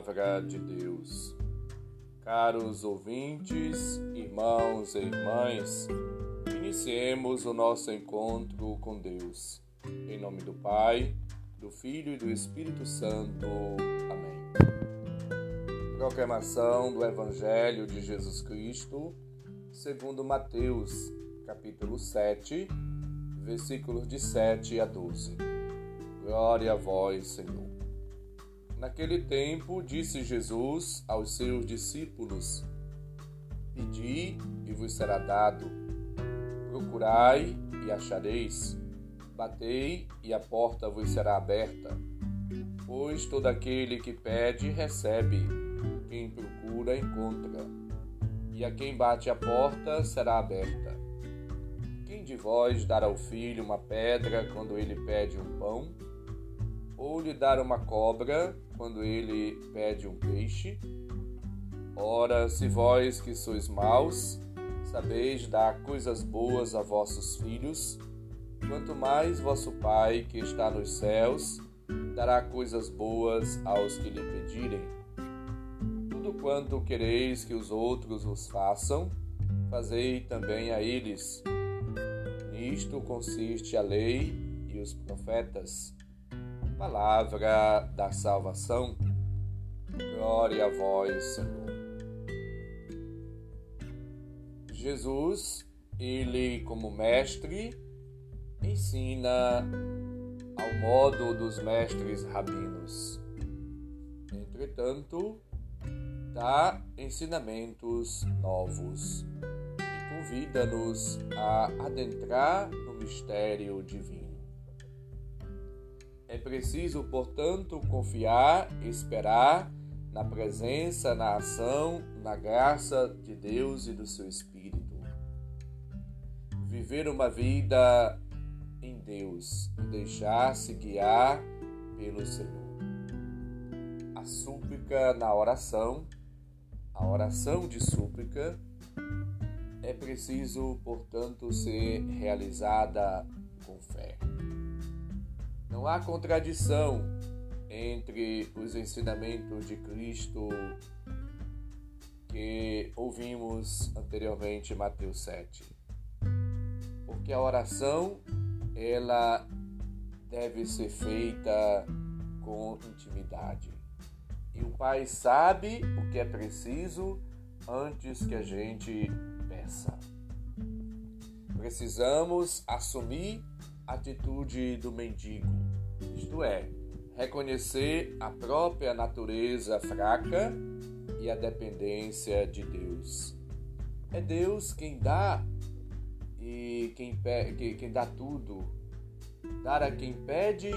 Palavra de Deus. Caros ouvintes, irmãos e irmãs, iniciemos o nosso encontro com Deus. Em nome do Pai, do Filho e do Espírito Santo. Amém. Proclamação do Evangelho de Jesus Cristo, segundo Mateus, capítulo 7, versículos de 7 a 12. Glória a vós, Senhor. Naquele tempo, disse Jesus aos seus discípulos: Pedi e vos será dado, procurai e achareis, batei e a porta vos será aberta. Pois todo aquele que pede, recebe, quem procura, encontra, e a quem bate a porta será aberta. Quem de vós dará ao filho uma pedra quando ele pede um pão? Ou lhe dar uma cobra quando ele pede um peixe? Ora, se vós que sois maus, sabeis dar coisas boas a vossos filhos, quanto mais vosso Pai que está nos céus dará coisas boas aos que lhe pedirem. Tudo quanto quereis que os outros vos façam, fazei também a eles. Nisto consiste a lei e os profetas. Palavra da salvação. Glória a vós, Senhor. Jesus, ele como mestre, ensina ao modo dos mestres rabinos. Entretanto, dá ensinamentos novos e convida-nos a adentrar no mistério divino. É preciso, portanto, confiar, esperar na presença, na ação, na graça de Deus e do seu Espírito. Viver uma vida em Deus e deixar-se guiar pelo Senhor. A súplica na oração, a oração de súplica, é preciso, portanto, ser realizada com fé. Não há contradição entre os ensinamentos de Cristo que ouvimos anteriormente em Mateus 7. Porque a oração ela deve ser feita com intimidade. E o Pai sabe o que é preciso antes que a gente peça. Precisamos assumir atitude do mendigo isto é, reconhecer a própria natureza fraca e a dependência de Deus. É Deus quem dá e quem, quem dá tudo. Dar a quem pede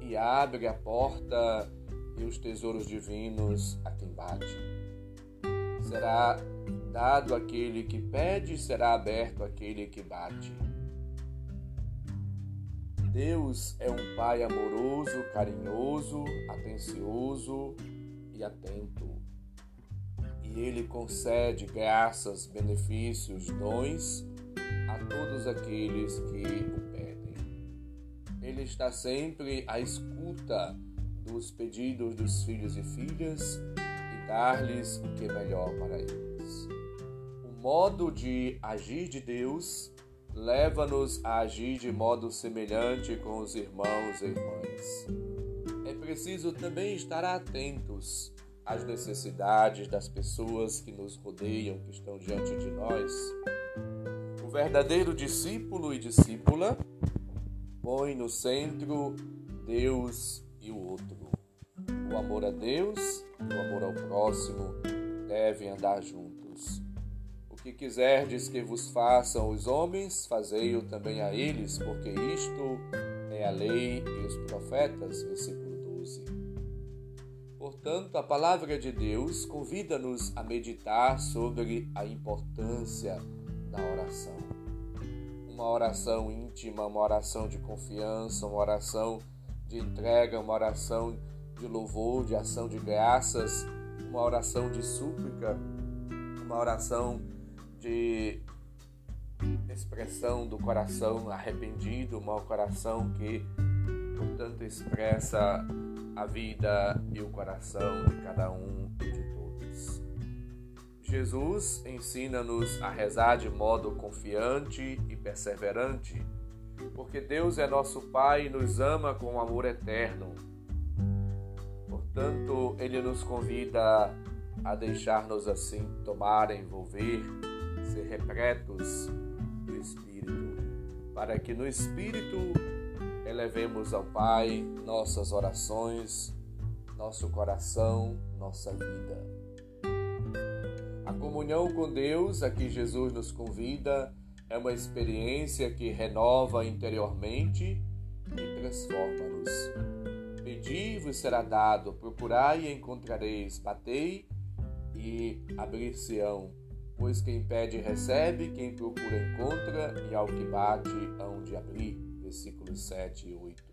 e abre a porta e os tesouros divinos a quem bate. Será dado aquele que pede, será aberto aquele que bate. Deus é um Pai amoroso, carinhoso, atencioso e atento. E Ele concede graças, benefícios, dons a todos aqueles que o pedem. Ele está sempre à escuta dos pedidos dos filhos e filhas e dar-lhes o que é melhor para eles. O modo de agir de Deus leva-nos a agir de modo semelhante com os irmãos e irmãs. É preciso também estar atentos às necessidades das pessoas que nos rodeiam, que estão diante de nós. O verdadeiro discípulo e discípula põe no centro Deus e o outro. O amor a Deus e o amor ao próximo devem andar juntos que quiserdes que vos façam os homens, fazei-o também a eles, porque isto é a lei e os profetas. Versículo 12. Portanto, a palavra de Deus convida-nos a meditar sobre a importância da oração. Uma oração íntima, uma oração de confiança, uma oração de entrega, uma oração de louvor, de ação de graças, uma oração de súplica, uma oração de expressão do coração arrependido, mau coração que, portanto, expressa a vida e o coração de cada um e de todos. Jesus ensina-nos a rezar de modo confiante e perseverante, porque Deus é nosso Pai e nos ama com amor eterno. Portanto, Ele nos convida a deixar-nos assim tomar, envolver, ser repletos do Espírito, para que no Espírito elevemos ao Pai nossas orações, nosso coração, nossa vida. A comunhão com Deus a que Jesus nos convida é uma experiência que renova interiormente e transforma-nos. Pedi-vos será dado, procurai e encontrareis, batei e abrir-se-ão. Pois quem pede recebe, quem procura encontra, e ao que bate hão de abrir versículos 7 e 8.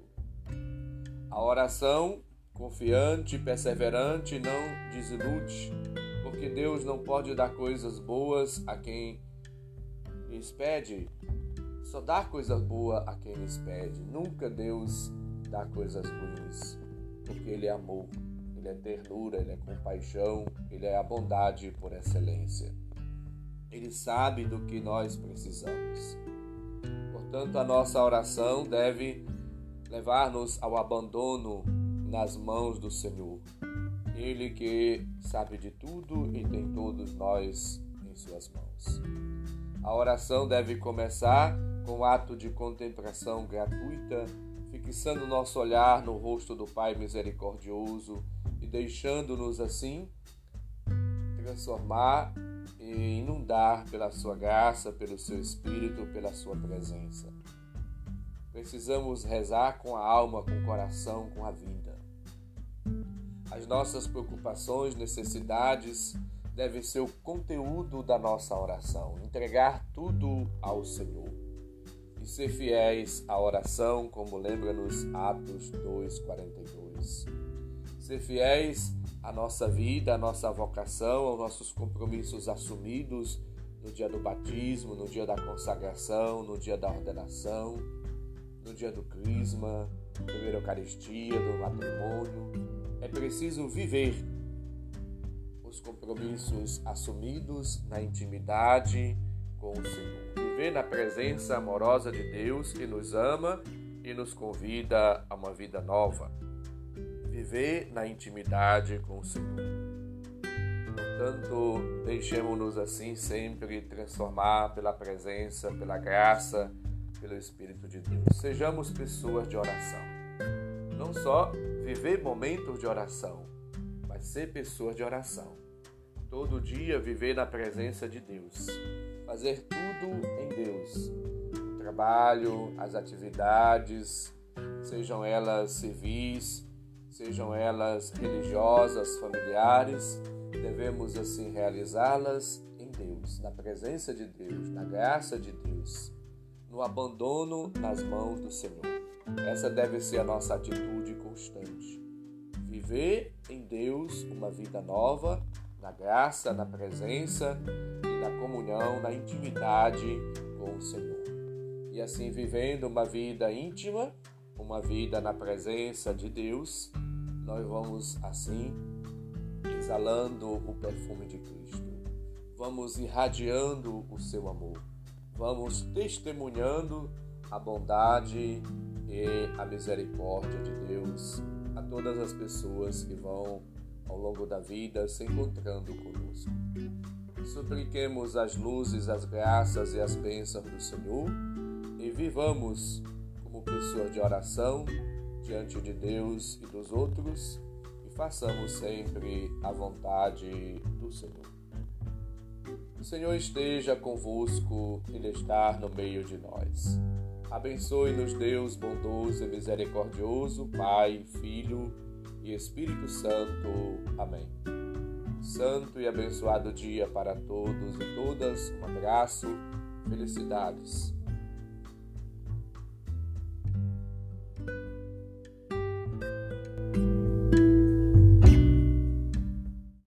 A oração confiante perseverante não desilude, porque Deus não pode dar coisas boas a quem lhes pede. Só dá coisas boas a quem lhes pede. Nunca Deus dá coisas ruins, porque Ele é amor, Ele é ternura, Ele é compaixão, Ele é a bondade por excelência. Ele sabe do que nós precisamos. Portanto, a nossa oração deve levar-nos ao abandono nas mãos do Senhor. Ele que sabe de tudo e tem todos nós em suas mãos. A oração deve começar com o ato de contemplação gratuita, fixando nosso olhar no rosto do Pai misericordioso e deixando-nos assim transformar e inundar pela sua graça, pelo seu espírito, pela sua presença. Precisamos rezar com a alma, com o coração, com a vida. As nossas preocupações, necessidades devem ser o conteúdo da nossa oração. Entregar tudo ao Senhor. E ser fiéis à oração, como lembra-nos Atos 2,42. Ser fiéis a nossa vida, a nossa vocação, os nossos compromissos assumidos no dia do batismo, no dia da consagração, no dia da ordenação, no dia do crisma, primeira Eucaristia, do matrimônio. É preciso viver os compromissos assumidos na intimidade com o Senhor. Viver na presença amorosa de Deus que nos ama e nos convida a uma vida nova viver na intimidade com o Senhor. Portanto, deixemos-nos assim sempre transformar pela presença, pela graça, pelo Espírito de Deus. Sejamos pessoas de oração. Não só viver momentos de oração, mas ser pessoas de oração. Todo dia viver na presença de Deus. Fazer tudo em Deus. O trabalho, as atividades, sejam elas civis, sejam elas religiosas, familiares, devemos assim realizá-las em Deus, na presença de Deus, na graça de Deus, no abandono nas mãos do Senhor. Essa deve ser a nossa atitude constante. Viver em Deus uma vida nova, na graça, na presença e na comunhão, na intimidade com o Senhor. E assim vivendo uma vida íntima, uma vida na presença de Deus, nós vamos assim exalando o perfume de Cristo. Vamos irradiando o seu amor. Vamos testemunhando a bondade e a misericórdia de Deus a todas as pessoas que vão ao longo da vida se encontrando conosco. Supliquemos as luzes, as graças e as bênçãos do Senhor e vivamos como pessoas de oração diante de Deus e dos outros e façamos sempre a vontade do Senhor. O Senhor esteja convosco, Ele está no meio de nós. Abençoe-nos, Deus bondoso e misericordioso, Pai, Filho e Espírito Santo. Amém. Santo e abençoado dia para todos e todas. Um abraço, felicidades.